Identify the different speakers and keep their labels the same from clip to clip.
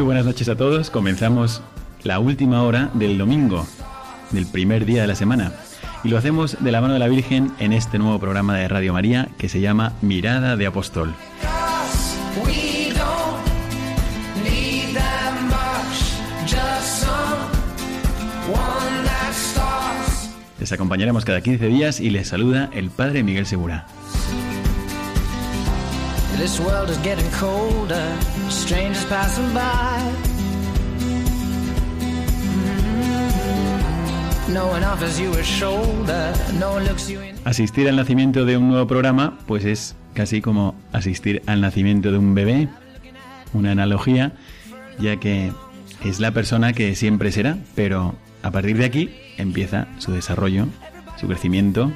Speaker 1: Muy buenas noches a todos. Comenzamos la última hora del domingo, del primer día de la semana. Y lo hacemos de la mano de la Virgen en este nuevo programa de Radio María que se llama Mirada de Apóstol. Les acompañaremos cada 15 días y les saluda el Padre Miguel Segura.
Speaker 2: This world.
Speaker 1: Asistir al nacimiento de un nuevo programa, pues es casi como asistir al nacimiento de un bebé, una analogía, ya que es la persona que siempre será, pero a partir de aquí empieza su desarrollo, su crecimiento,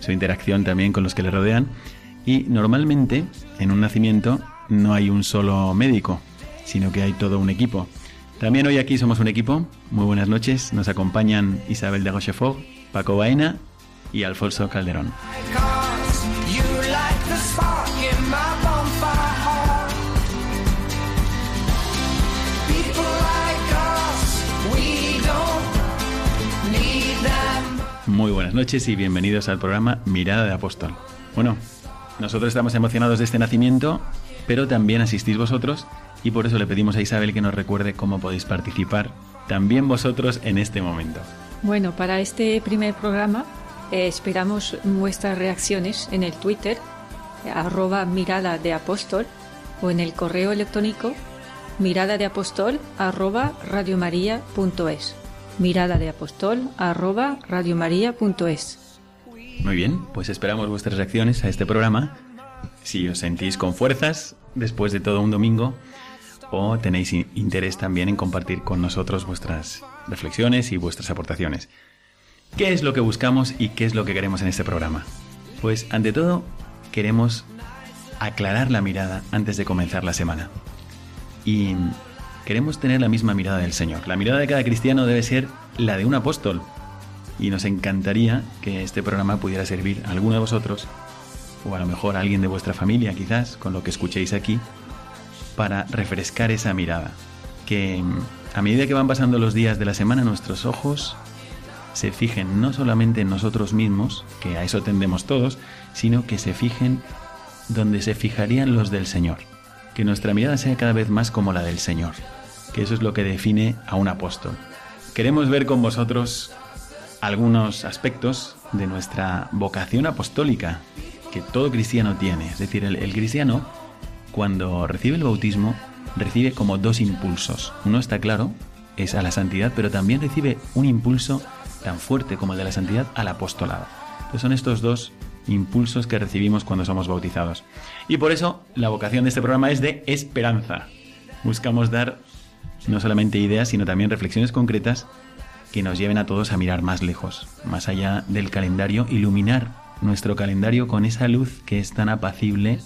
Speaker 1: su interacción también con los que le rodean, y normalmente en un nacimiento no hay un solo médico, sino que hay todo un equipo. También hoy aquí somos un equipo. Muy buenas noches. Nos acompañan Isabel de Rochefort, Paco Baena y Alfonso Calderón. Muy buenas noches y bienvenidos al programa Mirada de Apóstol. Bueno, nosotros estamos emocionados de este nacimiento, pero también asistís vosotros y por eso le pedimos a Isabel que nos recuerde cómo podéis participar también vosotros en este momento.
Speaker 3: Bueno, para este primer programa eh, esperamos vuestras reacciones en el Twitter, arroba mirada de apóstol, o en el correo electrónico mirada de apóstol arroba. Mirada de apóstol arroba.
Speaker 1: Muy bien, pues esperamos vuestras reacciones a este programa. Si os sentís con fuerzas después de todo un domingo o tenéis interés también en compartir con nosotros vuestras reflexiones y vuestras aportaciones. ¿Qué es lo que buscamos y qué es lo que queremos en este programa? Pues ante todo queremos aclarar la mirada antes de comenzar la semana. Y queremos tener la misma mirada del Señor. La mirada de cada cristiano debe ser la de un apóstol, y nos encantaría que este programa pudiera servir a alguno de vosotros, o a lo mejor a alguien de vuestra familia quizás, con lo que escuchéis aquí, para refrescar esa mirada. Que mm, a medida que van pasando los días de la semana, nuestros ojos se fijen no solamente en nosotros mismos, que a eso tendemos todos, sino que se fijen donde se fijarían los del Señor. Que nuestra mirada sea cada vez más como la del Señor, que eso es lo que define a un apóstol. Queremos ver con vosotros algunos aspectos de nuestra vocación apostólica que todo cristiano tiene. Es decir, el, cristiano, cuando recibe el bautismo, recibe como dos impulsos. Uno está claro, es a la santidad, pero también recibe un impulso tan fuerte como el de la santidad al apostolado. Entonces son estos dos impulsos que recibimos cuando somos bautizados. Y por eso la vocación de este programa es de esperanza. Buscamos dar no solamente ideas, sino también reflexiones concretas que nos lleven a todos a mirar más lejos, más allá del calendario, iluminar nuestro calendario con esa luz que es tan apacible,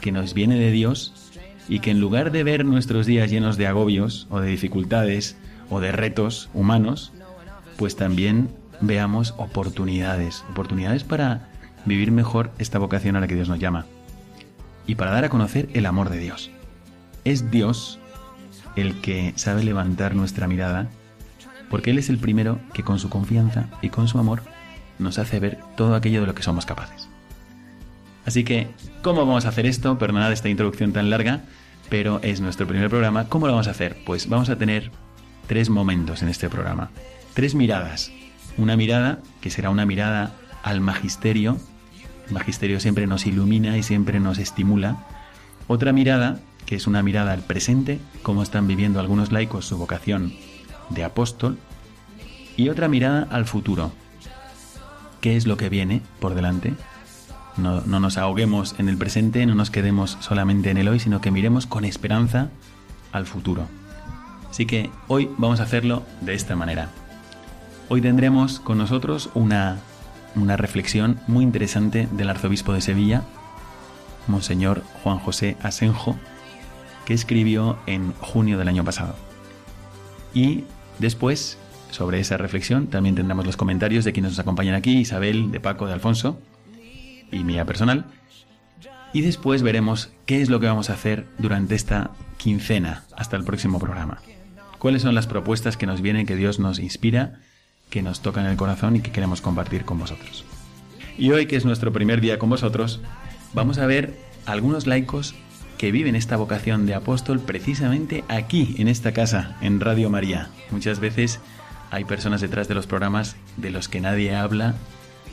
Speaker 1: que nos viene de Dios y que en lugar de ver nuestros días llenos de agobios o de dificultades o de retos humanos, pues también veamos oportunidades, oportunidades para vivir mejor esta vocación a la que Dios nos llama y para dar a conocer el amor de Dios. Es Dios el que sabe levantar nuestra mirada porque Él es el primero que con su confianza y con su amor nos hace ver todo aquello de lo que somos capaces. Así que, ¿cómo vamos a hacer esto? Perdonad esta introducción tan larga, pero es nuestro primer programa. ¿Cómo lo vamos a hacer? Pues vamos a tener tres momentos en este programa, tres miradas. Una mirada que será una mirada al magisterio. El magisterio siempre nos ilumina y siempre nos estimula. Otra mirada que es una mirada al presente, cómo están viviendo algunos laicos su vocación de apóstol. Y otra mirada al futuro, qué es lo que viene por delante, no, nos ahoguemos en el presente, no nos quedemos solamente en el hoy, sino que miremos con esperanza al futuro. Así que hoy vamos a hacerlo de esta manera. Hoy tendremos con nosotros una, una reflexión muy interesante del arzobispo de Sevilla, Monseñor Juan José Asenjo, que escribió en junio del año pasado. Y después, sobre esa reflexión, también tendremos los comentarios de quienes nos acompañan aquí, Isabel, de Paco, de Alfonso, y mía personal. Y después veremos qué es lo que vamos a hacer durante esta quincena hasta el próximo programa. Cuáles son las propuestas que nos vienen, que Dios nos inspira, que nos tocan el corazón y que queremos compartir con vosotros. Y hoy, que es nuestro primer día con vosotros, vamos a ver algunos laicos que viven esta vocación de apóstol precisamente aquí, en esta casa, en Radio María. Muchas veces hay personas detrás de los programas de los que nadie habla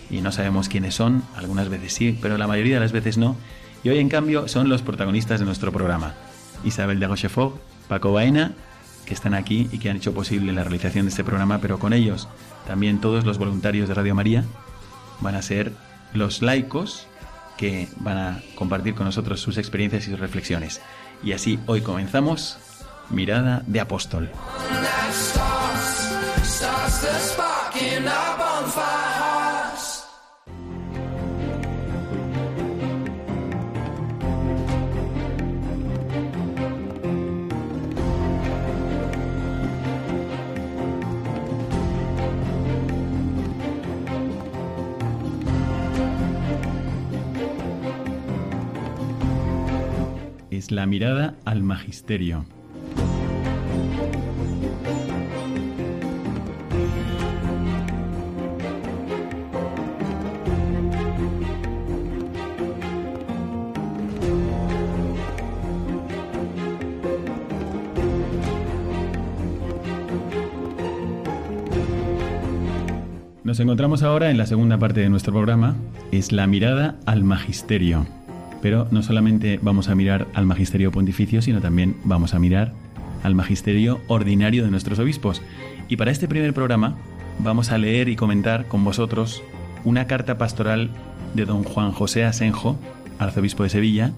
Speaker 1: y no sabemos quiénes son, algunas veces sí, pero la mayoría de las veces no. Y hoy en cambio son los protagonistas de nuestro programa. Isabel de Rochefort, Paco Baena, que están aquí y que han hecho posible la realización de este programa, pero con ellos también todos los voluntarios de Radio María van a ser los laicos que van a compartir con nosotros sus experiencias y sus reflexiones. Y así hoy comenzamos Mirada de Apóstol. Es la mirada al magisterio. Nos encontramos ahora en la segunda parte de nuestro programa, es la mirada al magisterio. Pero no solamente vamos a mirar al magisterio pontificio, sino también vamos a mirar al magisterio ordinario de nuestros obispos. Y para este primer programa vamos a leer y comentar con vosotros una carta pastoral de don Juan José Asenjo, arzobispo de Sevilla.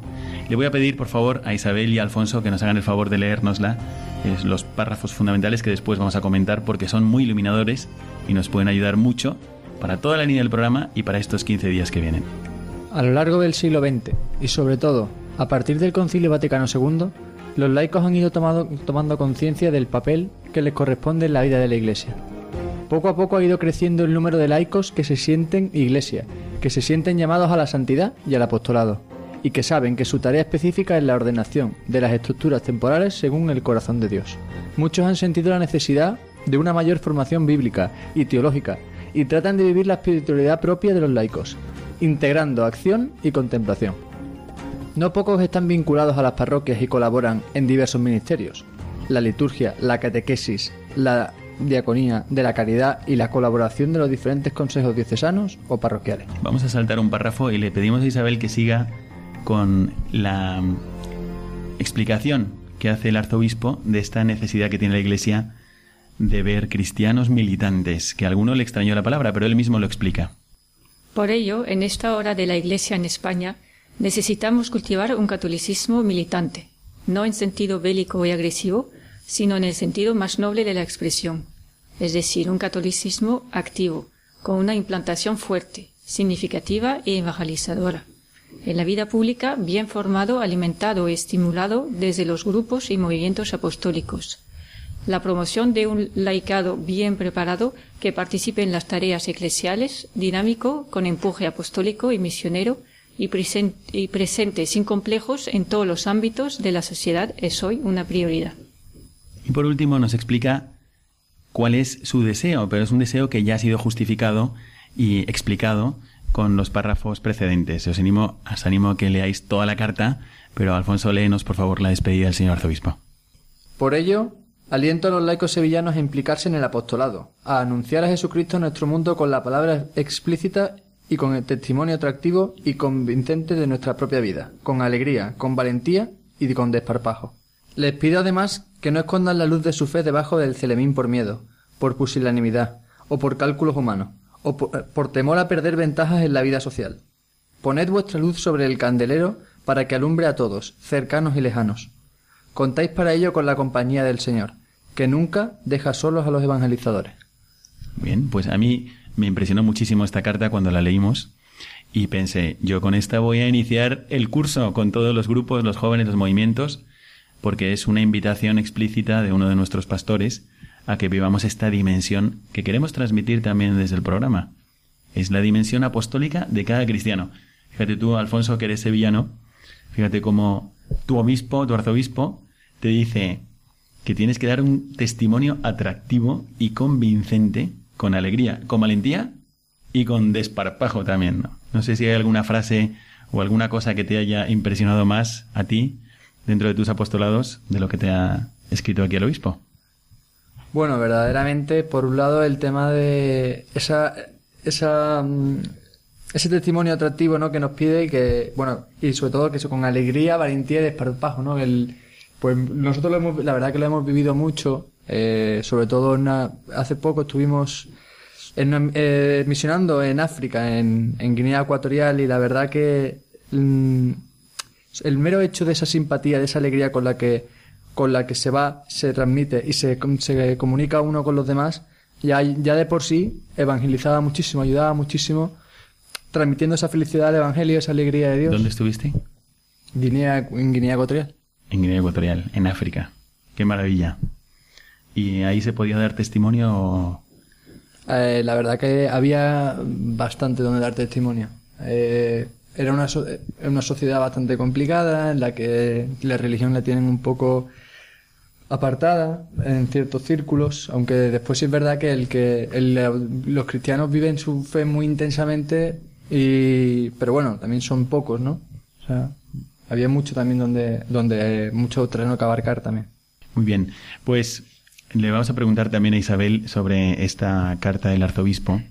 Speaker 1: Le voy a pedir, por favor, a Isabel y Alfonso que nos hagan el favor de leérnosla, es los párrafos fundamentales que después vamos a comentar porque son muy iluminadores y nos pueden ayudar mucho para toda la línea del programa y para estos 15 días que vienen.
Speaker 4: A lo largo del siglo XX y sobre todo a partir del Concilio Vaticano II, los laicos han ido tomando conciencia del papel que les corresponde en la vida de la Iglesia. Poco a poco ha ido creciendo el número de laicos que se sienten Iglesia, que se sienten llamados a la santidad y al apostolado, y que saben que su tarea específica es la ordenación de las estructuras temporales según el corazón de Dios. Muchos han sentido la necesidad de una mayor formación bíblica y teológica, y tratan de vivir la espiritualidad propia de los laicos, integrando acción y contemplación. No pocos están vinculados a las parroquias y colaboran en diversos ministerios. La liturgia, la catequesis, la diaconía de la caridad y la colaboración de los diferentes consejos diocesanos o parroquiales.
Speaker 1: Vamos a saltar un párrafo y le pedimos a Isabel que siga con la explicación que hace el arzobispo de esta necesidad que tiene la Iglesia de ver cristianos militantes, que a alguno le extrañó la palabra, pero él mismo lo explica.
Speaker 3: Por ello, en esta hora de la Iglesia en España, necesitamos cultivar un catolicismo militante, no en sentido bélico y agresivo, sino en el sentido más noble de la expresión, es decir, un catolicismo activo, con una implantación fuerte, significativa e evangelizadora. En la vida pública, bien formado, alimentado y estimulado desde los grupos y movimientos apostólicos, la promoción de un laicado bien preparado que participe en las tareas eclesiales, dinámico, con empuje apostólico y misionero, y, presente, sin complejos en todos los ámbitos de la sociedad es hoy una prioridad.
Speaker 1: Y por último nos explica cuál es su deseo, pero es un deseo que ya ha sido justificado y explicado con los párrafos precedentes. Os animo, os animo a que leáis toda la carta, pero Alfonso, léenos por favor la despedida del señor arzobispo.
Speaker 4: Por ello, aliento a los laicos sevillanos a implicarse en el apostolado, a anunciar a Jesucristo en nuestro mundo con la palabra explícita y con el testimonio atractivo y convincente de nuestra propia vida, con alegría, con valentía y con desparpajo. Les pido además que no escondan la luz de su fe debajo del celemín por miedo, por pusilanimidad o por cálculos humanos, o por, por temor a perder ventajas en la vida social. Poned vuestra luz sobre el candelero para que alumbre a todos, cercanos y lejanos. Contáis para ello con la compañía del Señor, que nunca deja solos a los evangelizadores.
Speaker 1: Bien, pues a mí me impresionó muchísimo esta carta cuando la leímos y pensé, yo con esta voy a iniciar el curso con todos los grupos, los jóvenes, los movimientos, porque es una invitación explícita de uno de nuestros pastores a que vivamos esta dimensión que queremos transmitir también desde el programa. Es la dimensión apostólica de cada cristiano. Fíjate tú, Alfonso, que eres sevillano, fíjate cómo tu obispo, tu arzobispo, te dice que tienes que dar un testimonio atractivo y convincente, con alegría, con valentía y con desparpajo también. ¿no? no sé si hay alguna frase o alguna cosa que te haya impresionado más a ti dentro de tus apostolados de lo que te ha escrito aquí el obispo.
Speaker 4: Bueno, verdaderamente, por un lado, el tema de esa, esa, mm, ese testimonio atractivo, ¿no? Que nos pide y que, bueno, y sobre todo que eso con alegría, valentía y desparpajo, ¿no? El, pues nosotros lo hemos, la verdad que lo hemos vivido mucho, eh, sobre todo en una- hace poco estuvimos en una- eh, misionando en África, en, en Guinea Ecuatorial, y la verdad que mm, el mero hecho de esa simpatía, de esa alegría con la que con la que se va, se transmite y se, se comunica uno con los demás, ya, ya de por sí evangelizaba muchísimo, ayudaba muchísimo, transmitiendo esa felicidad del Evangelio, esa alegría de Dios.
Speaker 1: ¿Dónde estuviste?
Speaker 4: Guinea, en Guinea Ecuatorial.
Speaker 1: En Guinea Ecuatorial, en África. Qué maravilla. ¿Y ahí se podía dar testimonio?
Speaker 4: Eh, la verdad que había bastante donde dar testimonio. Eh, era una, so- eh, una sociedad bastante complicada en la que la religión la tienen un poco apartada en ciertos círculos, aunque después sí es verdad que el que el- los cristianos viven su fe muy intensamente y pero bueno, también son pocos, ¿no? O sea, había mucho también donde donde eh, mucho terreno que abarcar también.
Speaker 1: Muy bien. Pues le vamos a preguntar también a Isabel sobre esta carta del arzobispo.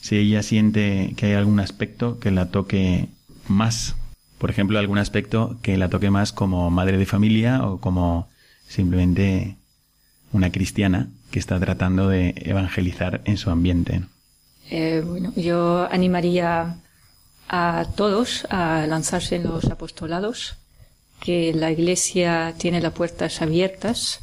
Speaker 1: Si ella siente que hay algún aspecto que la toque más. Por ejemplo, algún aspecto que la toque más como madre de familia o como simplemente una cristiana que está tratando de evangelizar en su ambiente.
Speaker 3: Eh, bueno, yo animaría a todos a lanzarse en los apostolados, que la Iglesia tiene las puertas abiertas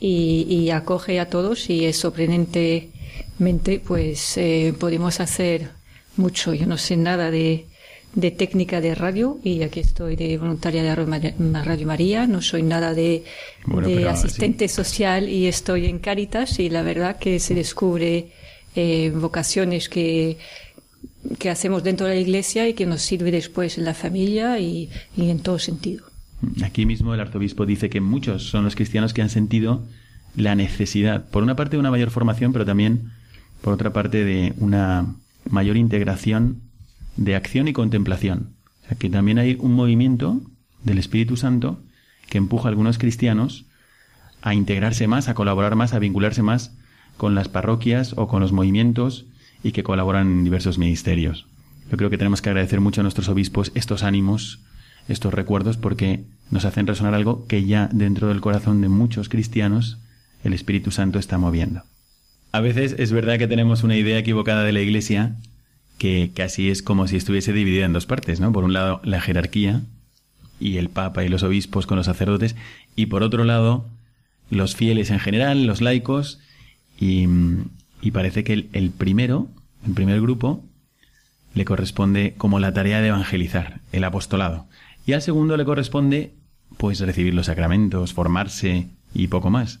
Speaker 3: y, y acoge a todos y es sorprendentemente, pues eh, podemos hacer mucho. Yo no sé nada de, de técnica de radio y aquí estoy de voluntaria de Radio María- no soy nada de,
Speaker 1: Bueno,
Speaker 3: de
Speaker 1: pero
Speaker 3: asistente social y estoy en Cáritas y la verdad que se descubre eh, vocaciones que, que hacemos dentro de la iglesia y que nos sirve después en la familia y, en todo sentido.
Speaker 1: Aquí mismo el arzobispo dice que muchos son los cristianos que han sentido la necesidad, por una parte, de una mayor formación, pero también, por otra parte, de una mayor integración de acción y contemplación. O sea, que también hay un movimiento del Espíritu Santo que empuja a algunos cristianos a integrarse más, a colaborar más, a vincularse más con las parroquias o con los movimientos y que colaboran en diversos ministerios. Yo creo que tenemos que agradecer mucho a nuestros obispos estos ánimos, estos recuerdos, porque nos hacen resonar algo que ya dentro del corazón de muchos cristianos el Espíritu Santo está moviendo. A veces es verdad que tenemos una idea equivocada de la Iglesia que casi es como si estuviese dividida en dos partes, ¿no? Por un lado, la jerarquía y el Papa y los obispos con los sacerdotes, y por otro lado, los fieles en general, los laicos, y, y parece que el, el primero, el primer grupo, le corresponde como la tarea de evangelizar, el apostolado. Y al segundo le corresponde, pues, recibir los sacramentos, formarse y poco más.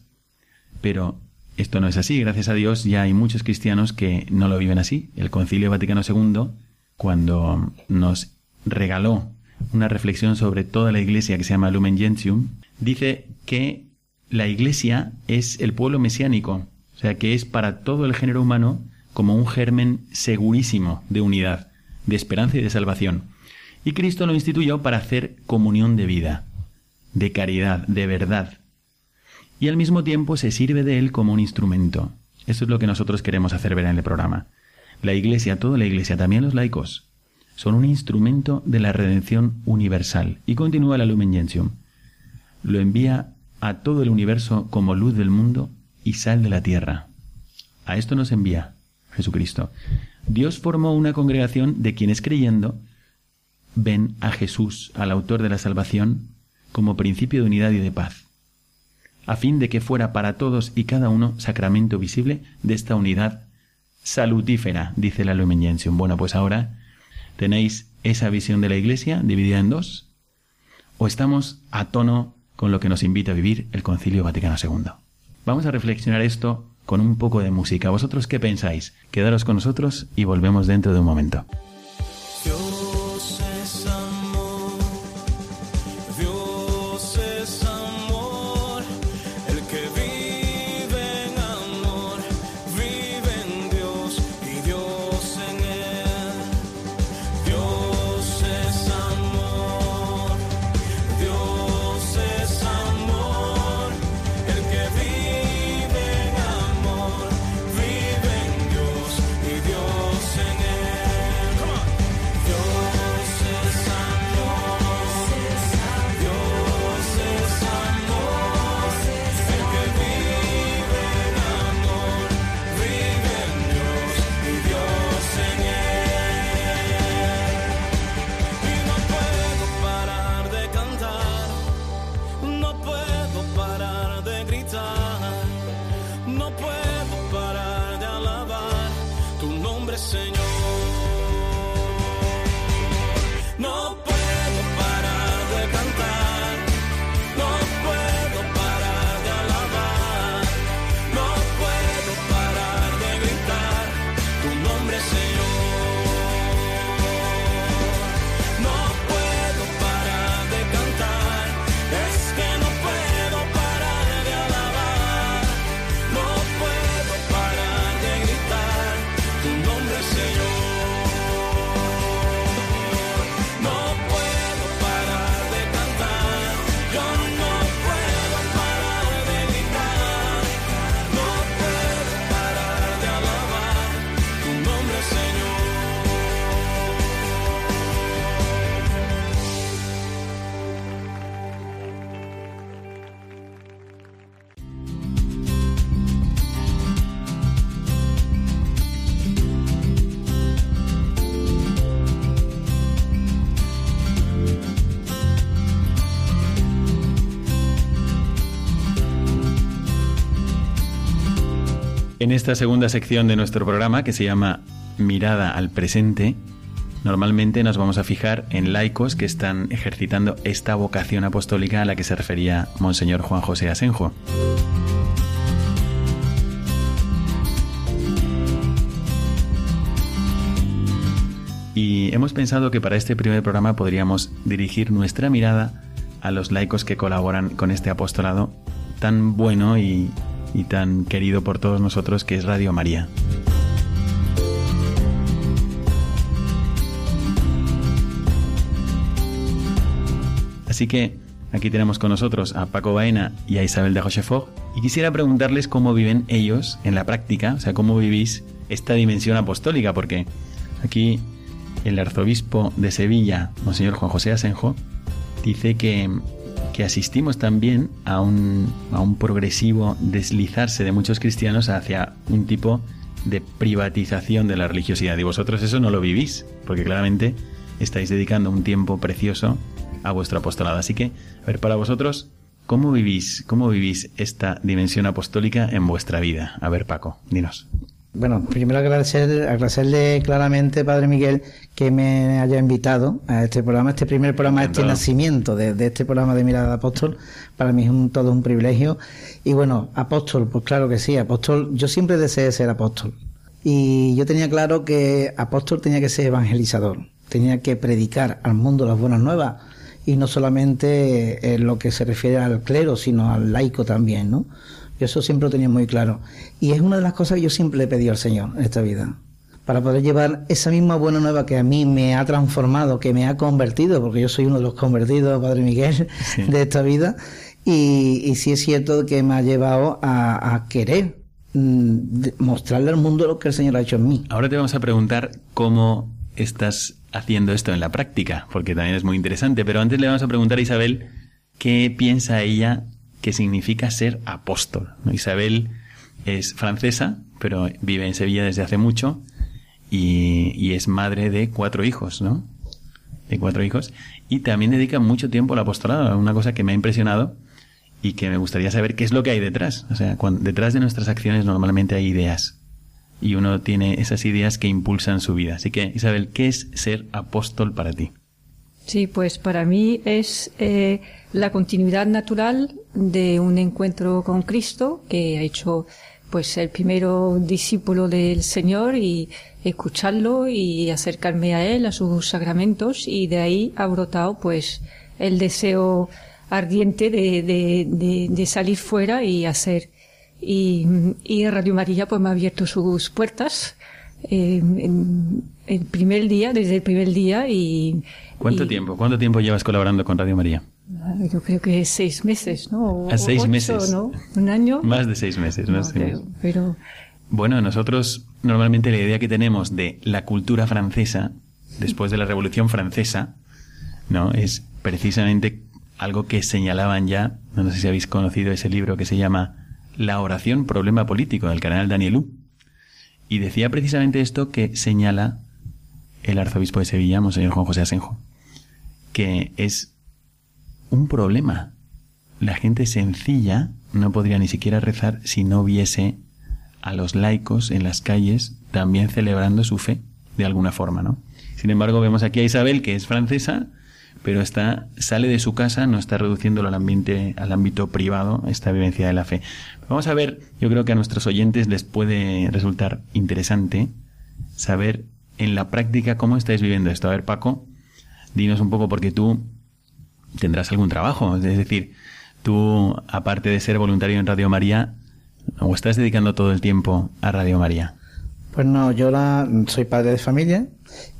Speaker 1: Pero esto no es así. Gracias a Dios ya hay muchos cristianos que no lo viven así. El Concilio Vaticano II, cuando nos regaló una reflexión sobre toda la Iglesia que se llama Lumen Gentium, dice que la Iglesia es el pueblo mesiánico, o sea que es para todo el género humano como un germen segurísimo de unidad. de esperanza y de salvación. Y Cristo lo instituyó para hacer comunión de vida, de caridad, de verdad. Y al mismo tiempo se sirve de él como un instrumento. Eso es lo que nosotros queremos hacer ver en el programa. La Iglesia, toda la Iglesia, también los laicos, son un instrumento de la redención universal. Y continúa la Lumen. Lo envía a todo el universo como luz del mundo y sal de la tierra. A esto nos envía Jesucristo. Dios formó una congregación de quienes creyendo ven a Jesús, al autor de la salvación, como principio de unidad y de paz, a fin de que fuera para todos y cada uno sacramento visible de esta unidad salutífera, dice la Lumen. Bueno, pues ahora tenéis esa visión de la Iglesia dividida en dos, o estamos a tono con lo que nos invita a vivir el Concilio Vaticano II. Vamos a reflexionar esto con un poco de música. ¿Vosotros qué pensáis? Quedaros con nosotros y volvemos dentro de un momento. Senhor. En esta segunda sección de nuestro programa, que se llama Mirada al presente, normalmente nos vamos a fijar en laicos que están ejercitando esta vocación apostólica a la que se refería Monseñor Juan José Asenjo. Y hemos pensado que para este primer programa podríamos dirigir nuestra mirada a los laicos que colaboran con este apostolado tan bueno y y tan querido por todos nosotros que es Radio María. Así que aquí tenemos con nosotros a Paco Baena y a Isabel de Rochefort y quisiera preguntarles cómo viven ellos en la práctica, o sea, cómo vivís esta dimensión apostólica, porque aquí el arzobispo de Sevilla, Monseñor Juan José Asenjo, dice que que asistimos también a un, a un progresivo deslizarse de muchos cristianos hacia un tipo de privatización de la religiosidad. Y vosotros eso no lo vivís, porque claramente estáis dedicando un tiempo precioso a vuestro apostolado. Así que, a ver, para vosotros, ¿cómo vivís, cómo vivís esta dimensión apostólica en vuestra vida? A ver, Paco, dinos.
Speaker 5: Bueno, primero agradecer, agradecerle claramente, Padre Miguel, que me haya invitado a este programa, este primer programa, este nacimiento de, este programa de Mirada de Apóstol. Para mí es un, todo un privilegio. Y bueno, apóstol, pues claro que sí, apóstol. Yo siempre deseé ser apóstol. Y yo tenía claro que apóstol tenía que ser evangelizador, tenía que predicar al mundo las buenas nuevas y no solamente en lo que se refiere al clero, sino al laico también, ¿no? Yo eso siempre lo tenía muy claro. Y es una de las cosas que yo siempre le he pedido al Señor en esta vida. para poder llevar esa misma buena nueva que a mí me ha transformado, que me ha convertido, porque yo soy uno de los convertidos, Padre Miguel, de esta vida, y, y, sí es cierto que me ha llevado a, querer mm, mostrarle al mundo lo que el Señor ha hecho en mí.
Speaker 1: Ahora te vamos a preguntar cómo estás haciendo esto en la práctica, porque también es muy interesante, pero antes le vamos a preguntar a Isabel qué piensa ella que significa ser apóstol. Isabel es francesa, pero vive en Sevilla desde hace mucho y, es madre de cuatro hijos, ¿no? De cuatro hijos. Y también dedica mucho tiempo al apostolado, una cosa que me ha impresionado y que me gustaría saber qué es lo que hay detrás. O sea, detrás de nuestras acciones normalmente hay ideas y uno tiene esas ideas que impulsan su vida. Así que, Isabel, ¿qué es ser apóstol para ti?
Speaker 3: Sí, pues para mí es eh, la continuidad natural de un encuentro con Cristo que ha hecho pues el primero discípulo del Señor y escucharlo y acercarme a él, a sus sacramentos y de ahí ha brotado pues el deseo ardiente de, de, de, salir fuera y hacer. Y, y, Radio María pues me ha abierto sus puertas eh, en, el primer día, desde el primer día y...
Speaker 1: ¿Cuánto tiempo? ¿Cuánto tiempo llevas colaborando con Radio María?
Speaker 3: Yo creo que seis meses, ¿no?
Speaker 1: a seis meses.
Speaker 3: ¿no? Un año.
Speaker 1: Más de seis meses, ¿no?
Speaker 3: pero...
Speaker 1: Bueno, nosotros normalmente la idea que tenemos de la cultura francesa, después de la Revolución Francesa, ¿no? Es precisamente algo que señalaban ya, no sé si habéis conocido ese libro que se llama La oración problema político del canal Danielú. Y decía precisamente esto que señala el arzobispo de Sevilla, Monseñor Juan José Asenjo, que es un problema. La gente sencilla no podría ni siquiera rezar si no viese a los laicos en las calles también celebrando su fe de alguna forma, ¿no? Sin embargo, vemos aquí a Isabel, que es francesa, pero está, sale de su casa, no está reduciéndolo al ambiente, al ámbito privado, esta vivencia de la fe. Vamos a ver, yo creo que a nuestros oyentes les puede resultar interesante saber en la práctica cómo estáis viviendo esto. A ver, Paco, dinos un poco porque tú tendrás algún trabajo. Es decir, tú, aparte de ser voluntario en Radio María, ¿o estás dedicando todo el tiempo a Radio María?
Speaker 5: Pues no, yo la, soy padre de familia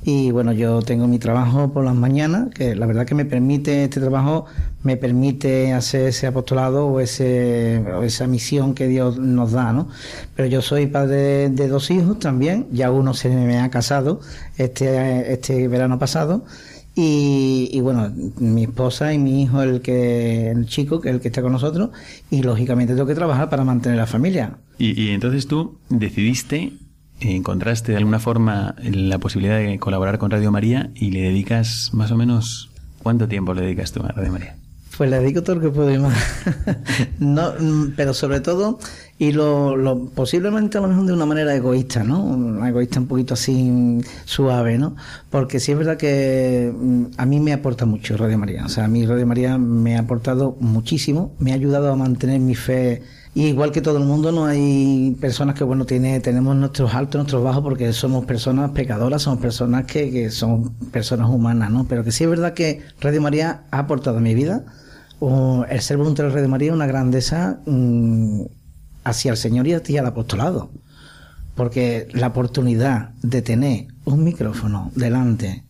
Speaker 5: y bueno, yo tengo mi trabajo por las mañanas, que la verdad que me permite, este trabajo me permite hacer ese apostolado o, ese, esa misión que Dios nos da, ¿no? Pero yo soy padre de, dos hijos también, ya uno se me ha casado este, este verano pasado y, bueno, mi esposa y mi hijo, el que el chico, que el que está con nosotros, y lógicamente tengo que trabajar para mantener la familia.
Speaker 1: Y, y entonces tú decidiste, encontraste de alguna forma la posibilidad de colaborar con Radio María y le dedicas más o menos ¿cuánto tiempo le dedicas tú a Radio María?
Speaker 5: Pues le dedico todo lo que puedo y más. no, pero sobre todo, y lo, lo, posiblemente a lo mejor de una manera egoísta, ¿no? Una egoísta un poquito así suave, ¿no? Porque sí es verdad que mm, a mí me aporta mucho Radio María. O sea, a mí Radio María me ha aportado muchísimo, me ha ayudado a mantener mi fe y igual que todo el mundo, no hay personas que, bueno, tiene, tenemos nuestros altos, nuestros bajos, porque somos personas pecadoras, somos personas que, que son personas humanas, ¿no? Pero que sí es verdad que Radio María ha aportado a mi vida el ser voluntario de María es una grandeza mm, hacia el Señor y hacia el apostolado. Porque la oportunidad de tener un micrófono delante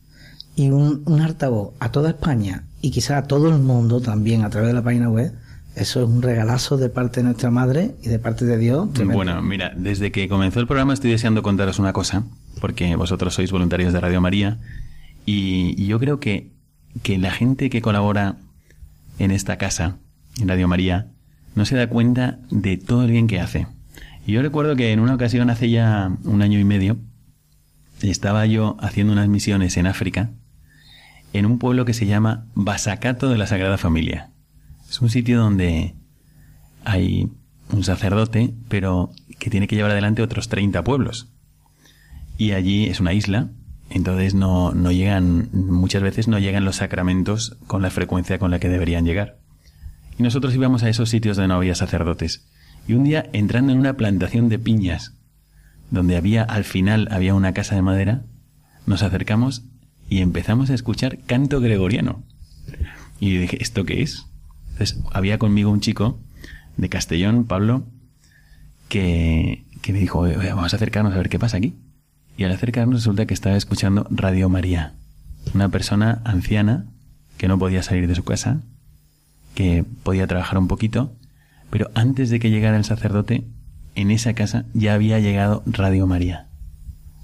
Speaker 5: y un, un altavoz a toda España y quizá a todo el mundo también a través de la página web, eso es un regalazo de parte de nuestra madre y de parte de Dios.
Speaker 1: Bueno, mira, desde que comenzó el programa estoy deseando contaros una cosa, porque vosotros sois voluntarios de Radio María, y, y yo creo que, que la gente que colabora en esta casa, en Radio María, no se da cuenta de todo el bien que hace. Y yo recuerdo que en una ocasión, hace ya un año y medio, estaba yo haciendo unas misiones en África, en un pueblo que se llama Basacato de la Sagrada Familia. Es un sitio donde hay un sacerdote, pero que tiene que llevar adelante otros 30 pueblos. Y allí es una isla, entonces no, no llegan, muchas veces no llegan los sacramentos con la frecuencia con la que deberían llegar. Y nosotros íbamos a esos sitios donde no había sacerdotes. Y un día, entrando en una plantación de piñas, donde había, al final, había una casa de madera, nos acercamos y empezamos a escuchar canto gregoriano. Y dije, ¿esto qué es? Entonces, había conmigo un chico de Castellón, Pablo, que, que me dijo, vamos a acercarnos a ver qué pasa aquí. y al acercarnos resulta que estaba escuchando Radio María. Una persona anciana que no podía salir de su casa, que podía trabajar un poquito, pero antes de que llegara el sacerdote, en esa casa ya había llegado Radio María.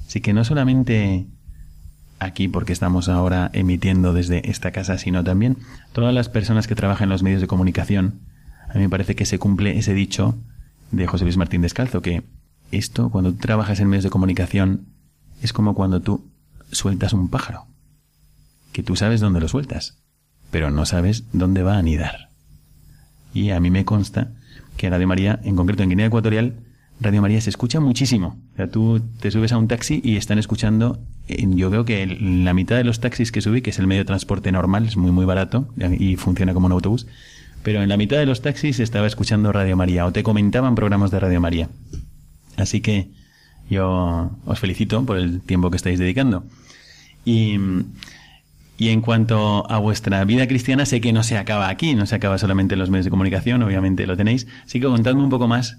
Speaker 1: Así que no solamente aquí porque estamos ahora emitiendo desde esta casa, sino también todas las personas que trabajan en los medios de comunicación. A mí me parece que se cumple ese dicho de José Luis Martín Descalzo, que esto, cuando tú trabajas en medios de comunicación, es como cuando tú sueltas un pájaro, que tú sabes dónde lo sueltas, pero no sabes dónde va a anidar. Y a mí me consta que Radio María, en concreto en Guinea Ecuatorial, Radio María se escucha muchísimo. O sea, tú te subes a un taxi y están escuchando. Yo veo que la mitad de los taxis que subí, que es el medio de transporte normal, es muy muy barato y funciona como un autobús, pero en la mitad de los taxis estaba escuchando Radio María o te comentaban programas de Radio María. Así que yo os felicito por el tiempo que estáis dedicando. Y, y en cuanto a vuestra vida cristiana, sé que no se acaba aquí, no se acaba solamente en los medios de comunicación, obviamente lo tenéis. Así que contadme un poco más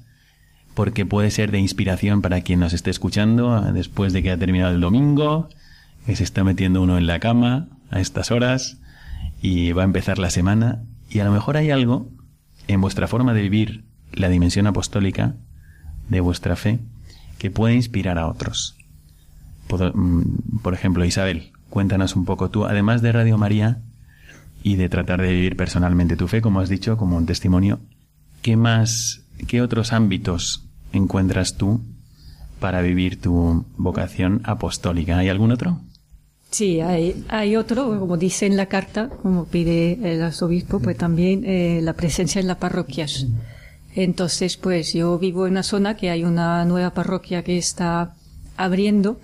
Speaker 1: porque puede ser de inspiración para quien nos esté escuchando después de que ha terminado el domingo, que se está metiendo uno en la cama a estas horas y va a empezar la semana y a lo mejor hay algo en vuestra forma de vivir la dimensión apostólica de vuestra fe que puede inspirar a otros. Por, mm, por ejemplo, Isabel, cuéntanos un poco tú, además de Radio María y de tratar de vivir personalmente tu fe, como has dicho, como un testimonio, ¿qué más ¿Qué otros ámbitos encuentras tú para vivir tu vocación apostólica? ¿Hay algún otro?
Speaker 3: Sí, hay, hay otro, como dice en la carta, como pide el arzobispo, pues también eh, la presencia en las parroquias. Entonces, pues yo vivo en una zona que hay una nueva parroquia que está abriendo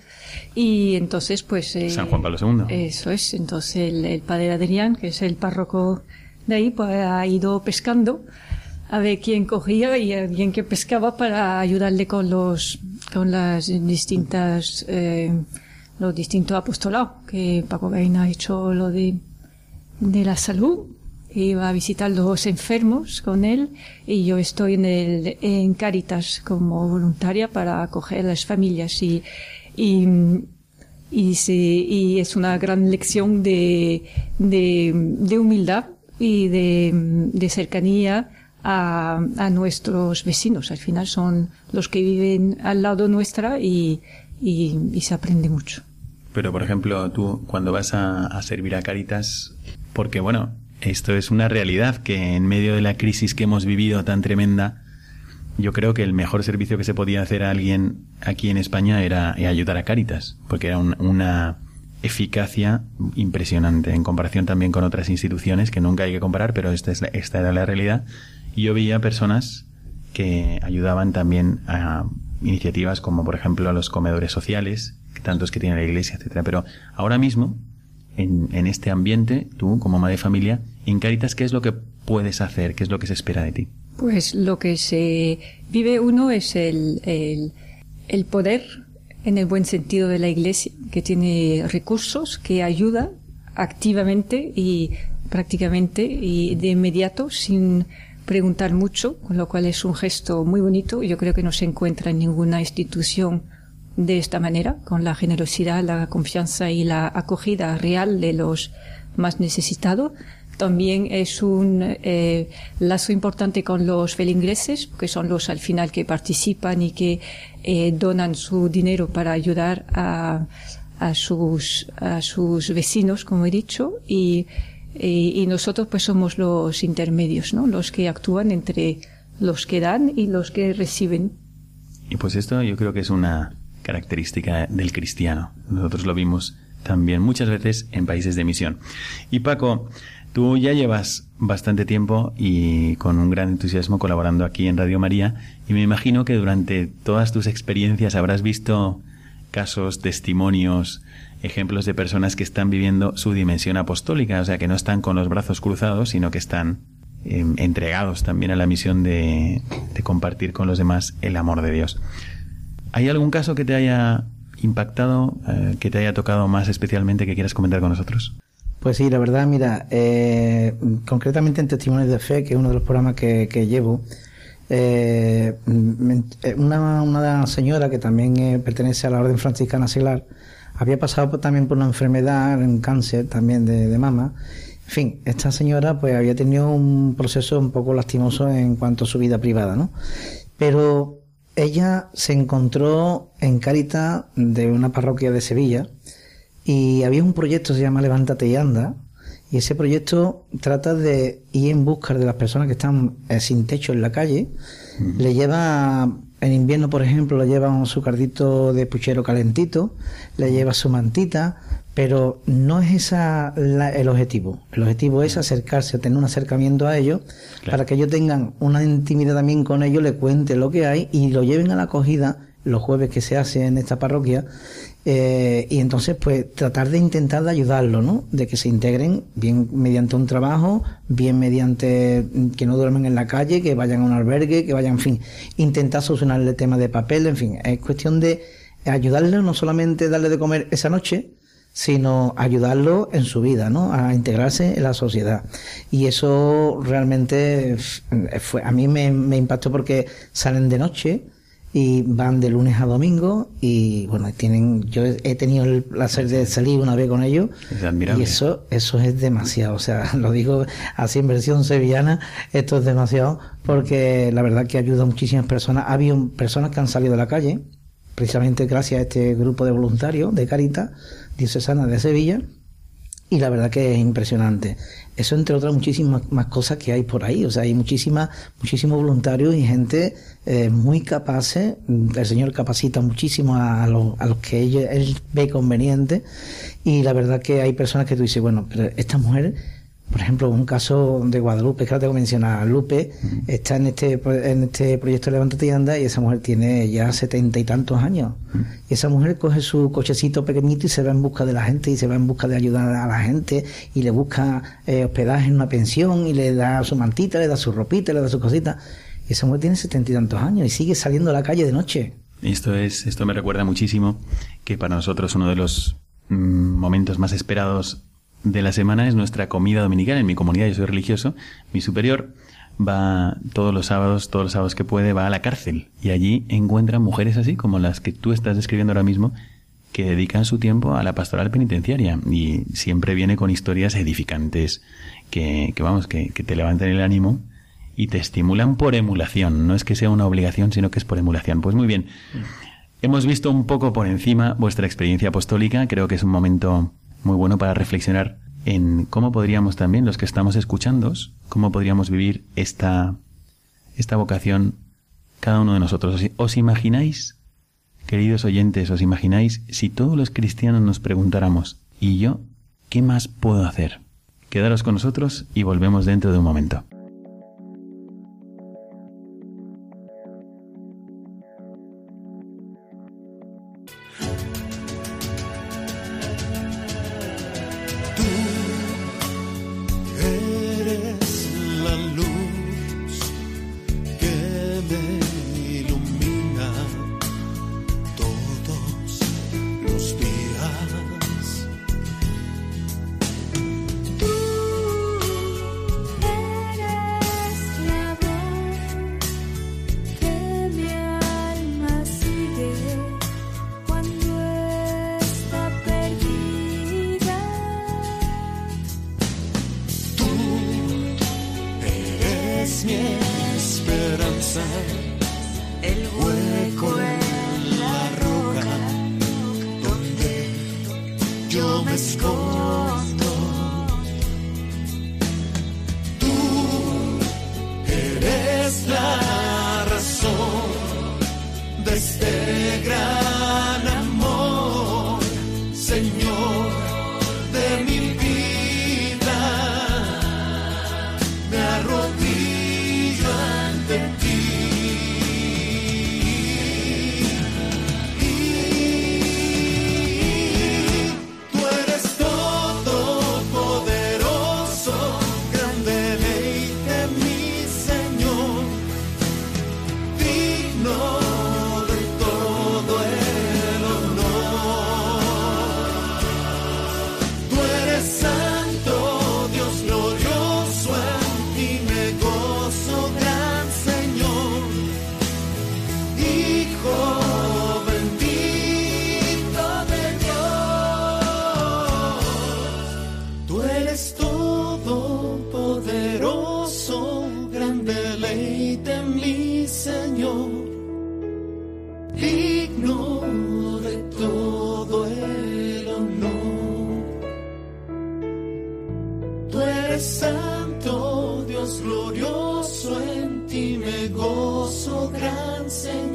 Speaker 3: y entonces, pues...
Speaker 1: Eh, San Juan Pablo II.
Speaker 3: Eso es. Entonces el, el, padre Adrián, que es el párroco de ahí, pues ha ido pescando a ver quién cogía y alguien que pescaba para ayudarle con los con las distintas eh, los distintos apostolados que Paco Bain ha hecho lo de de la salud iba a visitar los enfermos con él y yo estoy en el en Caritas como voluntaria para acoger a las familias y y y, y es una gran lección de, de, de humildad y de, de cercanía a, nuestros vecinos. Al final son los que viven al lado nuestra y, y, se aprende mucho.
Speaker 1: Pero, por ejemplo, tú cuando vas a, servir a Caritas, porque bueno, esto es una realidad que en medio de la crisis que hemos vivido tan tremenda, yo creo que el mejor servicio que se podía hacer a alguien aquí en España era ayudar a Caritas, porque era una eficacia impresionante en comparación también con otras instituciones que nunca hay que comparar, pero esta, es esta era la realidad y yo veía personas que ayudaban también a iniciativas como por ejemplo a los comedores sociales, tantos que tiene la iglesia, etcétera. Pero ahora mismo, en, en este ambiente, tú como madre de familia, en Caritas, ¿qué es lo que puedes hacer? ¿Qué es lo que se espera de ti?
Speaker 3: Pues lo que se vive uno es el, el, el poder, en el buen sentido de la iglesia, que tiene recursos, que ayuda activamente y prácticamente y de inmediato sin preguntar mucho, con lo cual es un gesto muy bonito. Yo creo que no se encuentra en ninguna institución de esta manera, con la generosidad, la confianza y la acogida real de los más necesitados. También es un eh, lazo importante con los felingreses, que son los al final que participan y que eh, donan su dinero para ayudar a, a, sus, a sus vecinos, como he dicho, y y, nosotros pues somos los intermedios, ¿no? Los que actúan entre los que dan y los que reciben.
Speaker 1: Y pues esto yo creo que es una característica del cristiano. Nosotros lo vimos también muchas veces en países de misión. Y Paco, tú ya llevas bastante tiempo y con un gran entusiasmo colaborando aquí en Radio María y me imagino que durante todas tus experiencias habrás visto casos, testimonios, ejemplos de personas que están viviendo su dimensión apostólica, o sea, que no están con los brazos cruzados, sino que están em, entregados también a la misión de, compartir con los demás el amor de Dios. ¿Hay algún caso que te haya impactado, eh, que te haya tocado más especialmente que quieras comentar con nosotros?
Speaker 5: Pues sí, la verdad, mira, eh, concretamente en Testimonios de Fe, que es uno de los programas que, llevo, eh, una, señora que también pertenece a la Orden Franciscana Seglar había pasado también por una enfermedad, un cáncer también de, de mama. En fin, esta señora pues había tenido un proceso un poco lastimoso en cuanto a su vida privada, ¿no? Pero ella se encontró en Caritas de una parroquia de Sevilla y había un proyecto que se llama Levántate y anda y ese proyecto trata de ir en busca de las personas que están eh, sin techo en la calle. Le lleva, en invierno por ejemplo, le lleva su cardito de puchero calentito, le lleva su mantita, pero no es esa el objetivo. El objetivo es acercarse, tener un acercamiento a ellos, para que ellos tengan una intimidad también con ellos, le cuenten lo que hay y lo lleven a la acogida los jueves que se hace en esta parroquia eh, y entonces pues tratar de intentar de ayudarlo, ¿no? De que se integren bien mediante un trabajo, bien mediante que no duermen en la calle, que vayan a un albergue, que vayan, en fin, intentar solucionar el tema de papel, en fin, es cuestión de ayudarle, no solamente darle de comer esa noche, sino ayudarlo en su vida, ¿no? A integrarse en la sociedad. Y eso realmente fue, a mí me, impactó porque salen de noche y van de lunes a domingo y bueno, tienen, yo he tenido el placer de salir una vez con ellos y eso, eso es demasiado, o sea, lo digo así en versión sevillana, esto es demasiado porque la verdad que ayuda a muchísimas personas. Ha habido personas que han salido de la calle, precisamente gracias a este grupo de voluntarios de Caritas, diocesana de Sevilla y la verdad que es impresionante. Eso entre otras muchísimas más cosas que hay por ahí, o sea, hay muchísimas, muchísimos voluntarios y gente eh, muy capaces, el Señor capacita muchísimo a, los, a los que él ve conveniente. Y la verdad que hay personas que tú dices, bueno, pero esta mujer por ejemplo, un caso de Guadalupe, que ahora tengo que mencionar, Lupe está en este, en este proyecto Levántate y Anda y esa mujer tiene ya setenta y tantos años. Y esa mujer coge su cochecito pequeñito y se va en busca de la gente y se va en busca de ayudar a la gente y le busca eh, hospedaje en una pensión y le da su mantita, le da su ropita, le da su cosita. Y esa mujer tiene setenta y tantos años y sigue saliendo a la calle de noche.
Speaker 1: Esto es, esto me recuerda muchísimo que para nosotros uno de los mm, momentos más esperados de la semana es nuestra comida dominical. En mi comunidad yo soy religioso. Mi superior va todos los sábados, todos los sábados que puede, va a la cárcel. Y allí encuentra mujeres así como las que tú estás describiendo ahora mismo, que dedican su tiempo a la pastoral penitenciaria. Y siempre viene con historias edificantes, que, que vamos, que, que te levantan el ánimo y te estimulan por emulación. No es que sea una obligación, sino que es por emulación. Pues muy bien. Hemos visto un poco por encima vuestra experiencia apostólica. Creo que es un momento muy bueno para reflexionar en cómo podríamos también, los que estamos escuchando, cómo podríamos vivir esta, esta vocación cada uno de nosotros. ¿Os imagináis, queridos oyentes, os imagináis si todos los cristianos nos preguntáramos, ¿y yo qué más puedo hacer? Quedaros con nosotros y volvemos dentro de un momento. santo, Dios glorioso, en ti me gozo, gran Señor.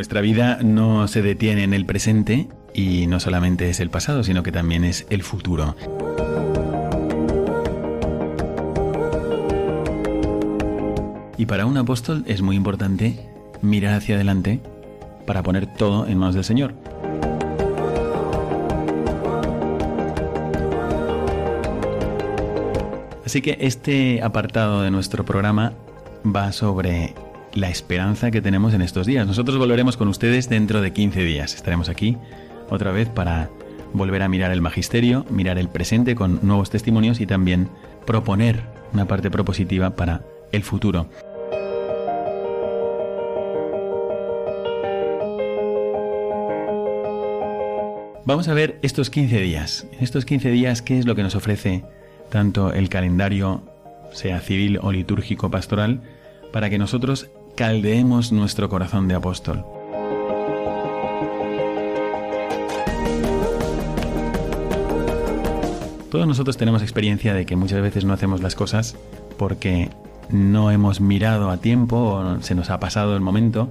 Speaker 1: Nuestra vida no se detiene en el presente y no solamente es el pasado, sino que también es el futuro. Y para un apóstol es muy importante mirar hacia adelante para poner todo en manos del Señor. Así que este apartado de nuestro programa va sobre la esperanza que tenemos en estos días. Nosotros volveremos con ustedes dentro de 15 días. Estaremos aquí otra vez para volver a mirar el magisterio, mirar el presente con nuevos testimonios y también proponer una parte propositiva para el futuro. Vamos a ver estos 15 días. En estos 15 días, ¿qué es lo que nos ofrece tanto el calendario, sea civil o litúrgico pastoral, para que nosotros caldeemos nuestro corazón de apóstol? Todos nosotros tenemos experiencia de que muchas veces no hacemos las cosas porque no hemos mirado a tiempo o se nos ha pasado el momento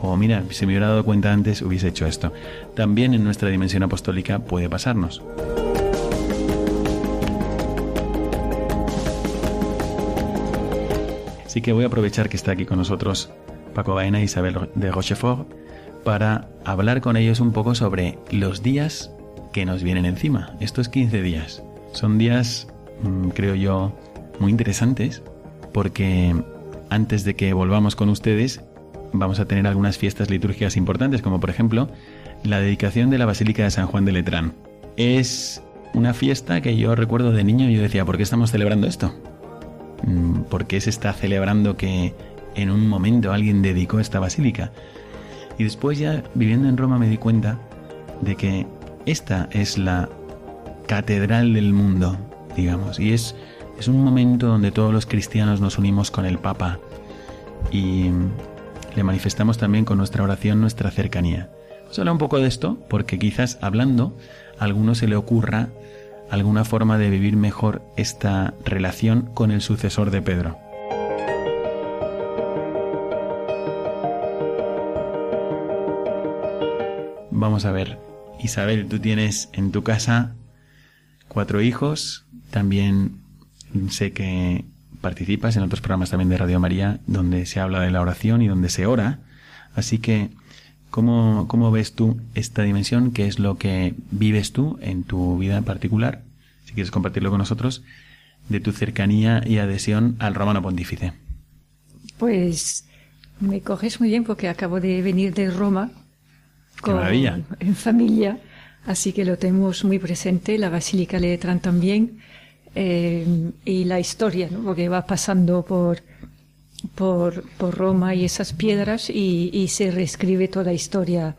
Speaker 1: o mira, si me hubiera dado cuenta antes hubiese hecho esto. También en nuestra dimensión apostólica puede pasarnos. Así que voy a aprovechar que está aquí con nosotros Paco Baena e Isabel de Rochefort para hablar con ellos un poco sobre los días que nos vienen encima. Estos 15 días son días, mm, creo yo, muy interesantes porque antes de que volvamos con ustedes vamos a tener algunas fiestas litúrgicas importantes, como por ejemplo la dedicación de la Basílica de San Juan de Letrán. Es una fiesta que yo recuerdo de niño y yo decía, ¿por qué estamos celebrando esto? Mm, ¿Por qué se está celebrando que en un momento alguien dedicó esta basílica? Y después ya viviendo en Roma me di cuenta de que esta es la catedral del mundo, digamos, y es, es un momento donde todos los cristianos nos unimos con el Papa y le manifestamos también con nuestra oración nuestra cercanía. Vamos un poco de esto porque quizás hablando a alguno se le ocurra alguna forma de vivir mejor esta relación con el sucesor de Pedro. Vamos a ver, Isabel, tú tienes en tu casa cuatro hijos, también sé que participas en otros programas también de Radio María donde se habla de la oración y donde se ora. Así que, ¿cómo, cómo ves tú esta dimensión? ¿Qué es lo que vives tú en tu vida en particular? Si quieres compartirlo con nosotros, de tu cercanía y adhesión al romano pontífice.
Speaker 3: Pues me coges muy bien porque acabo de venir de Roma
Speaker 1: con,
Speaker 3: en familia, así que lo tenemos muy presente. La Basílica Letrán también eh, y la historia, ¿no? porque va pasando por, por, por Roma y esas piedras y, y, se reescribe toda la historia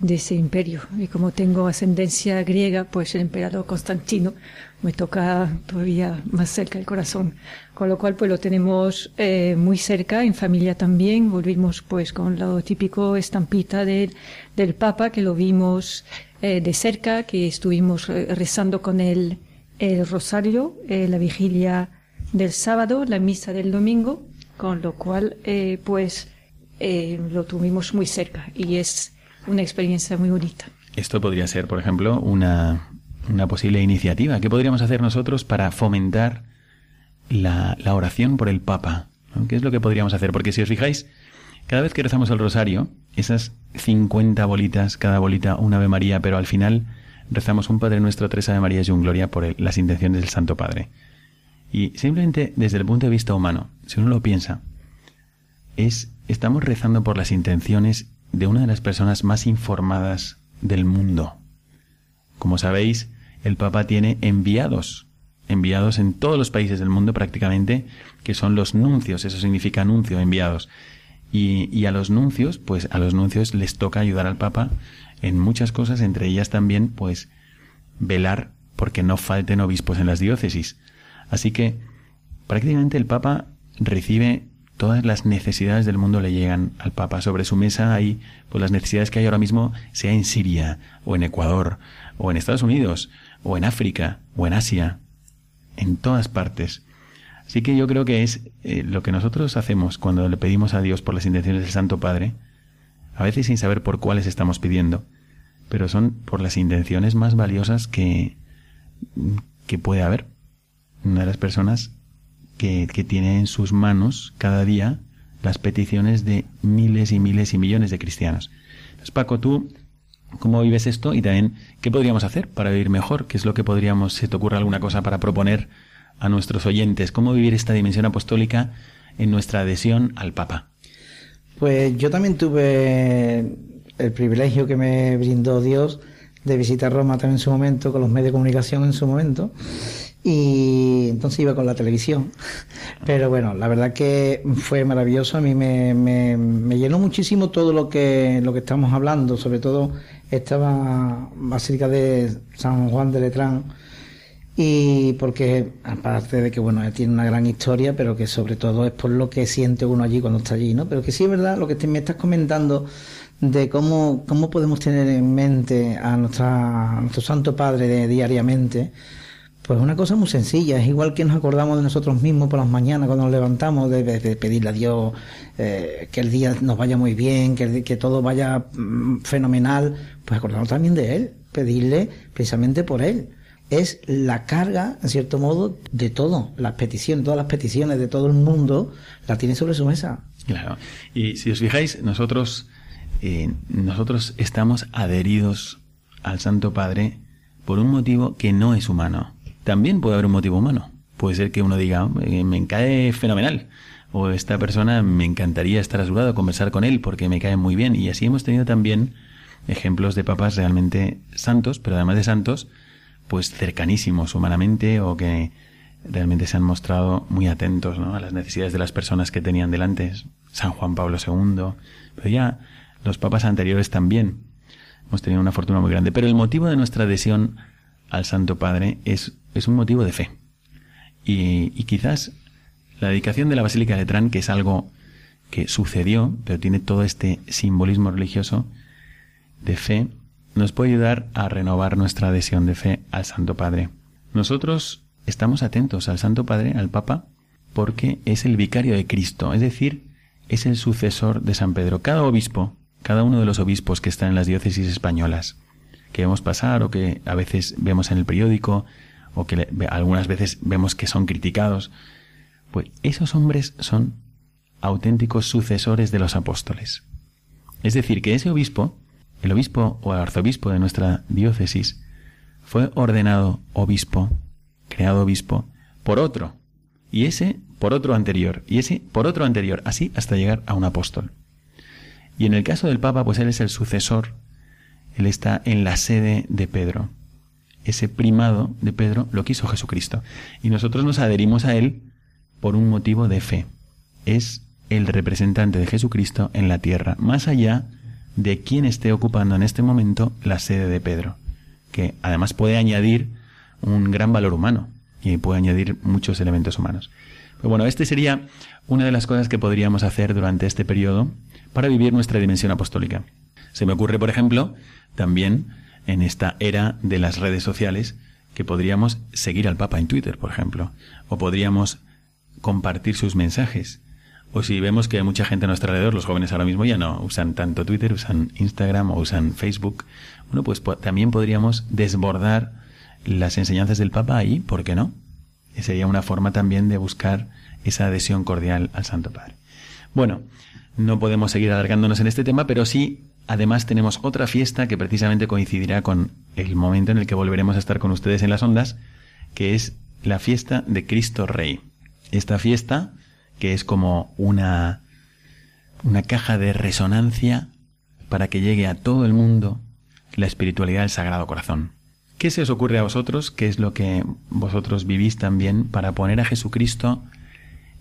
Speaker 3: de ese imperio. Y como tengo ascendencia griega, pues el emperador Constantino me toca todavía más cerca el corazón. Con lo cual, pues lo tenemos eh, muy cerca, en familia también. Volvimos pues con lo típico estampita del del Papa, que lo vimos eh, de cerca, que estuvimos eh, rezando con él el rosario, eh, la vigilia del sábado, la misa del domingo, con lo cual eh, pues eh, lo tuvimos muy cerca y es una experiencia muy bonita.
Speaker 1: Esto podría ser, por ejemplo, una, una posible iniciativa. ¿Qué podríamos hacer nosotros para fomentar la, la oración por el Papa? ¿Qué es lo que podríamos hacer? Porque si os fijáis, cada vez que rezamos el rosario, esas 50 bolitas, cada bolita una Ave María, pero al final rezamos un Padre Nuestro, tres Ave María y un Gloria por las intenciones del Santo Padre. Y simplemente desde el punto de vista humano, si uno lo piensa, es estamos rezando por las intenciones de una de las personas más informadas del mundo. Como sabéis, el Papa tiene enviados, enviados en todos los países del mundo prácticamente, que son los nuncios, eso significa nuncio, enviados. Y, y, a los nuncios, pues a los nuncios les toca ayudar al Papa en muchas cosas, entre ellas también, pues, velar porque no falten obispos en las diócesis. Así que, prácticamente el Papa recibe todas las necesidades del mundo le llegan al Papa. Sobre su mesa hay pues las necesidades que hay ahora mismo, sea en Siria, o en Ecuador, o en Estados Unidos, o en África, o en Asia, en todas partes. Así que yo creo que es eh, lo que nosotros hacemos cuando le pedimos a Dios por las intenciones del Santo Padre, a veces sin saber por cuáles estamos pidiendo, pero son por las intenciones más valiosas que, que puede haber. Una de las personas que, que tiene en sus manos cada día las peticiones de miles y miles y millones de cristianos. Paco, tú, ¿cómo vives esto? Y también, ¿qué podríamos hacer para vivir mejor? ¿Qué es lo que podríamos, si te ocurre alguna cosa para proponer a nuestros oyentes? ¿Cómo vivir esta dimensión apostólica en nuestra adhesión al Papa?
Speaker 5: Pues yo también tuve el privilegio que me brindó Dios de visitar Roma también en su momento, con los medios de comunicación en su momento y entonces iba con la televisión. Pero bueno, la verdad que fue maravilloso, a mí me, me, llenó muchísimo todo lo que, lo que estamos hablando, sobre todo esta Basílica de San Juan de Letrán, y porque aparte de que bueno tiene una gran historia pero que sobre todo es por lo que siente uno allí cuando está allí no pero que sí es verdad lo que me estás comentando de cómo, cómo podemos tener en mente a, nuestra, nuestro Santo Padre de, diariamente pues una cosa muy sencilla, es igual que nos acordamos de nosotros mismos por las mañanas cuando nos levantamos, de, pedirle a Dios eh, que el día nos vaya muy bien, que, que todo vaya mm, fenomenal, pues acordamos también de Él, pedirle precisamente por Él. Es la carga, en cierto modo, de todo, las peticiones, todas las peticiones de todo el mundo, la tiene sobre su mesa.
Speaker 1: Claro, y si os fijáis, nosotros, eh, nosotros estamos adheridos al Santo Padre por un motivo que no es humano también puede haber un motivo humano. Puede ser que uno diga, me cae fenomenal. O esta persona me encantaría estar a su lado, conversar con él porque me cae muy bien. Y así hemos tenido también ejemplos de papas realmente santos, pero además de santos, pues cercanísimos humanamente o que realmente se han mostrado muy atentos a las necesidades de las personas que tenían delante. San Juan Pablo II, pero ya los papas anteriores también. Hemos tenido una fortuna muy grande. Pero el motivo de nuestra adhesión al Santo Padre es es un motivo de fe. Y, quizás la dedicación de la Basílica de Letrán, que es algo que sucedió, pero tiene todo este simbolismo religioso de fe, nos puede ayudar a renovar nuestra adhesión de fe al Santo Padre. Nosotros estamos atentos al Santo Padre, al Papa, porque es el vicario de Cristo, es decir, es el sucesor de San Pedro. Cada obispo, cada uno de los obispos que están en las diócesis españolas, que vemos pasar o que a veces vemos en el periódico, o que algunas veces vemos que son criticados, pues esos hombres son auténticos sucesores de los apóstoles. Es decir, que ese obispo, el obispo o el arzobispo de nuestra diócesis, fue ordenado obispo, creado obispo, por otro, y ese por otro anterior, y ese por otro anterior, así hasta llegar a un apóstol. Y en el caso del Papa, pues él es el sucesor, él está en la sede de Pedro ese primado de Pedro lo quiso Jesucristo. Y nosotros nos adherimos a él por un motivo de fe. Es el representante de Jesucristo en la tierra, más allá de quien esté ocupando en este momento la sede de Pedro, que además puede añadir un gran valor humano y puede añadir muchos elementos humanos. Pero bueno, este sería una de las cosas que podríamos hacer durante este periodo para vivir nuestra dimensión apostólica. Se me ocurre, por ejemplo, también en esta era de las redes sociales que podríamos seguir al Papa en Twitter, por ejemplo, o podríamos compartir sus mensajes. O si vemos que hay mucha gente a nuestro alrededor, los jóvenes ahora mismo ya no usan tanto Twitter, usan Instagram o usan Facebook, bueno, pues también podríamos desbordar las enseñanzas del Papa ahí, ¿por qué no? sería una forma también de buscar esa adhesión cordial al Santo Padre. Bueno, no podemos seguir alargándonos en este tema, pero sí Además tenemos otra fiesta que precisamente coincidirá con el momento en el que volveremos a estar con ustedes en las ondas, que es la fiesta de Cristo Rey. Esta fiesta, que es como una, una caja de resonancia para que llegue a todo el mundo la espiritualidad del Sagrado Corazón. ¿Qué se os ocurre a vosotros? ¿Qué es lo que vosotros vivís también para poner a Jesucristo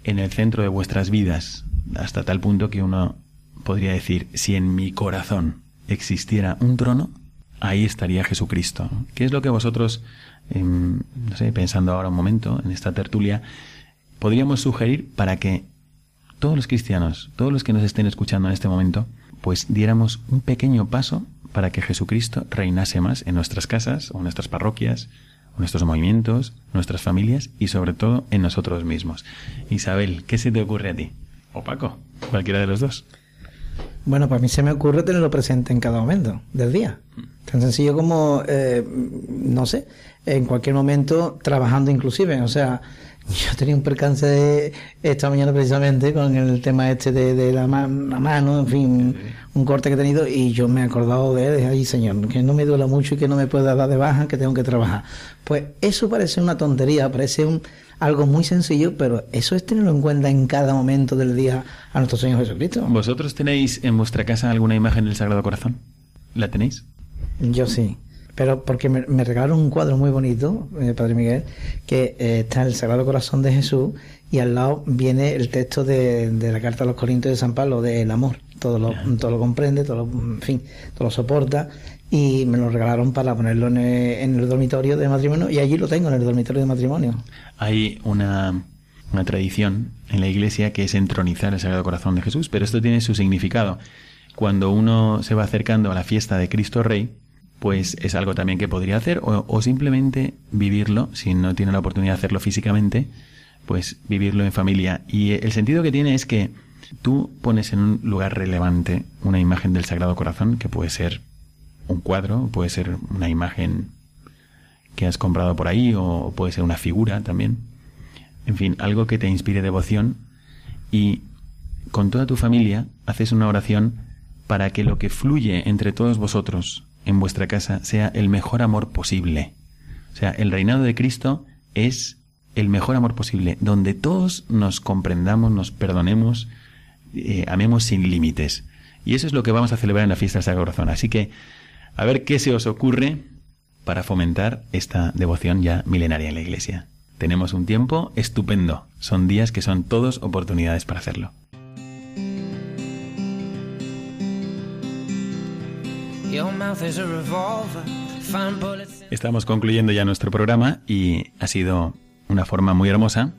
Speaker 1: en el centro de vuestras vidas? Hasta tal punto que uno podría decir, si en mi corazón existiera un trono, ahí estaría Jesucristo. ¿Qué es lo que vosotros, em, no sé, pensando ahora un momento en esta tertulia, podríamos sugerir para que todos los cristianos, todos los que nos estén escuchando en este momento, pues diéramos un pequeño paso para que Jesucristo reinase más en nuestras casas o en nuestras parroquias, nuestros movimientos, nuestras familias y sobre todo en nosotros mismos. Isabel, ¿qué se te ocurre a ti? O Paco, cualquiera de los dos.
Speaker 5: Bueno, para mí se me ocurre tenerlo presente en cada momento del día. Tan sencillo como, eh, no sé, en cualquier momento trabajando inclusive. O sea, yo tenía un percance esta mañana precisamente con el tema este de, la, mano, en fin, un corte que he tenido y yo me he acordado de él, ay señor, que no me duela mucho y que no me pueda dar de baja, que tengo que trabajar. Pues eso parece una tontería, parece un, algo muy sencillo, pero eso es tenerlo en cuenta en cada momento del día a nuestro Señor Jesucristo.
Speaker 1: ¿Vosotros tenéis en vuestra casa alguna imagen del Sagrado Corazón? ¿La tenéis?
Speaker 5: Yo sí pero porque me, regalaron un cuadro muy bonito, eh, Padre Miguel, que eh, está el Sagrado Corazón de Jesús y al lado viene el texto de, la Carta a los Corintios de San Pablo, del amor. Todo lo, todo lo comprende, todo lo, en fin, todo lo soporta y me lo regalaron para ponerlo en el, dormitorio de matrimonio y allí lo tengo en el dormitorio de matrimonio.
Speaker 1: Hay una, tradición en la iglesia que es entronizar el Sagrado Corazón de Jesús, pero esto tiene su significado. Cuando uno se va acercando a la fiesta de Cristo Rey, pues es algo también que podría hacer o, simplemente vivirlo, si no tiene la oportunidad de hacerlo físicamente, pues vivirlo en familia. Y el sentido que tiene es que tú pones en un lugar relevante una imagen del Sagrado Corazón, que puede ser un cuadro, puede ser una imagen que has comprado por ahí o puede ser una figura también. En fin, algo que te inspire devoción y con toda tu familia haces una oración para que lo que fluye entre todos vosotros en vuestra casa sea el mejor amor posible. O sea, el reinado de Cristo es el mejor amor posible, donde todos nos comprendamos, nos perdonemos, eh, amemos sin límites. Y eso es lo que vamos a celebrar en la fiesta del Sagrado Corazón. Así que, a ver qué se os ocurre para fomentar esta devoción ya milenaria en la Iglesia. Tenemos un tiempo estupendo. Son días que son todos oportunidades para hacerlo. Estamos concluyendo ya nuestro programa y ha sido una forma muy hermosa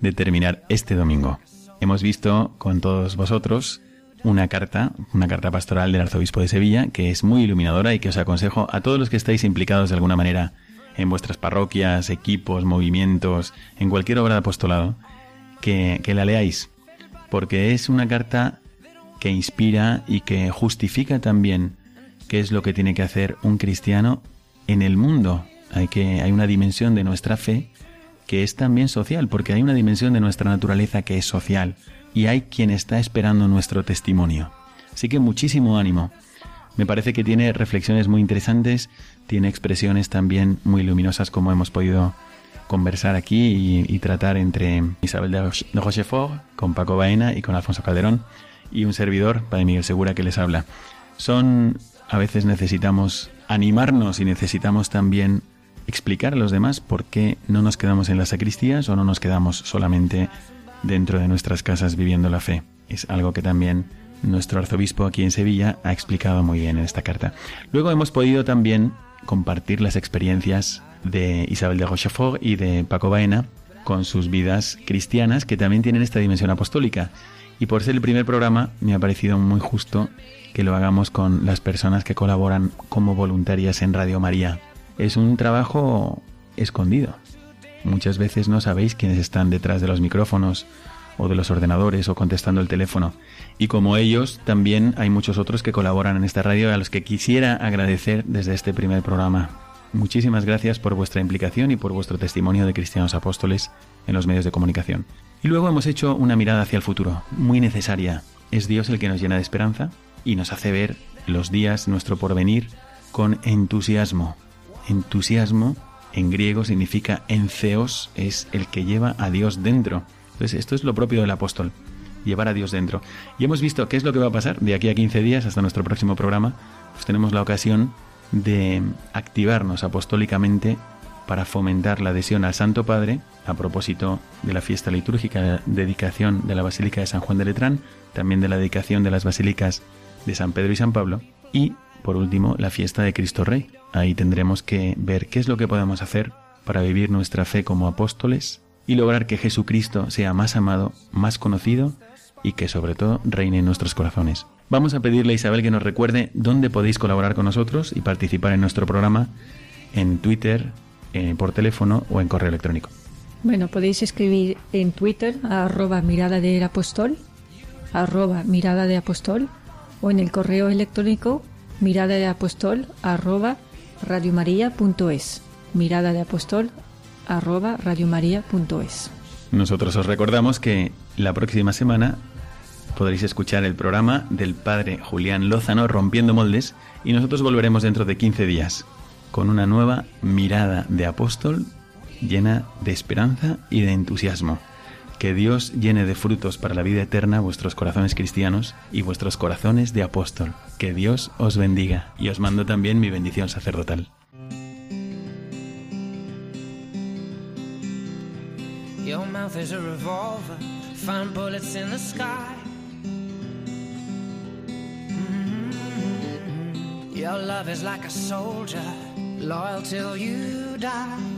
Speaker 1: de terminar este domingo. Hemos visto con todos vosotros una carta, una carta pastoral del arzobispo de Sevilla, que es muy iluminadora y que os aconsejo a todos los que estáis implicados de alguna manera en vuestras parroquias, equipos, movimientos, en cualquier obra de apostolado, que, que la leáis, porque es una carta que inspira y que justifica también qué es lo que tiene que hacer un cristiano en el mundo. Hay, que, hay una dimensión de nuestra fe que es también social, porque hay una dimensión de nuestra naturaleza que es social y hay quien está esperando nuestro testimonio. Así que muchísimo ánimo. Me parece que tiene reflexiones muy interesantes, tiene expresiones también muy luminosas como hemos podido conversar aquí y, tratar entre Isabel de Rochefort, con Paco Baena y con Alfonso Calderón y un servidor, Padre Miguel Segura, que les habla. Son a veces necesitamos animarnos y necesitamos también explicar a los demás por qué no nos quedamos en las sacristías o no nos quedamos solamente dentro de nuestras casas viviendo la fe. Es algo que también nuestro arzobispo aquí en Sevilla ha explicado muy bien en esta carta. Luego hemos podido también compartir las experiencias de Isabel de Rochefort y de Paco Baena con sus vidas cristianas que también tienen esta dimensión apostólica. Y por ser el primer programa me ha parecido muy justo que lo hagamos con las personas que colaboran como voluntarias en Radio María. Es un trabajo escondido. Muchas veces no sabéis quiénes están detrás de los micrófonos o de los ordenadores o contestando el teléfono. Y como ellos, también hay muchos otros que colaboran en esta radio a los que quisiera agradecer desde este primer programa. Muchísimas gracias por vuestra implicación y por vuestro testimonio de cristianos apóstoles en los medios de comunicación. Y luego hemos hecho una mirada hacia el futuro, muy necesaria. ¿Es Dios el que nos llena de esperanza? y nos hace ver los días, nuestro porvenir, con entusiasmo. Entusiasmo en griego significa enceos, es el que lleva a Dios dentro. Entonces, esto es lo propio del apóstol, llevar a Dios dentro. Y hemos visto qué es lo que va a pasar de aquí a 15 días hasta nuestro próximo programa. Pues tenemos la ocasión de activarnos apostólicamente para fomentar la adhesión al Santo Padre a propósito de la fiesta litúrgica de dedicación de la Basílica de San Juan de Letrán, también de la dedicación de las basílicas de San Pedro y San Pablo. Y, por último, la fiesta de Cristo Rey. Ahí tendremos que ver qué es lo que podemos hacer para vivir nuestra fe como apóstoles y lograr que Jesucristo sea más amado, más conocido y que sobre todo reine en nuestros corazones. Vamos a pedirle a Isabel que nos recuerde dónde podéis colaborar con nosotros y participar en nuestro programa en Twitter, eh, por teléfono o en correo electrónico.
Speaker 3: Bueno, podéis escribir en Twitter arroba mirada del arroba mirada de o en el correo electrónico mirada de apostol arroba radiomaria.es mirada de apostol arroba radiomaria.es
Speaker 1: Nosotros os recordamos que la próxima semana podréis escuchar el programa del padre Julián Lózano Rompiendo Moldes y nosotros volveremos dentro de 15 días con una nueva mirada de apóstol llena de esperanza y de entusiasmo. Que Dios llene de frutos para la vida eterna vuestros corazones cristianos y vuestros corazones de apóstol. Que Dios os bendiga y os mando también mi bendición sacerdotal.
Speaker 2: Your love is like a soldier, loyal till you die.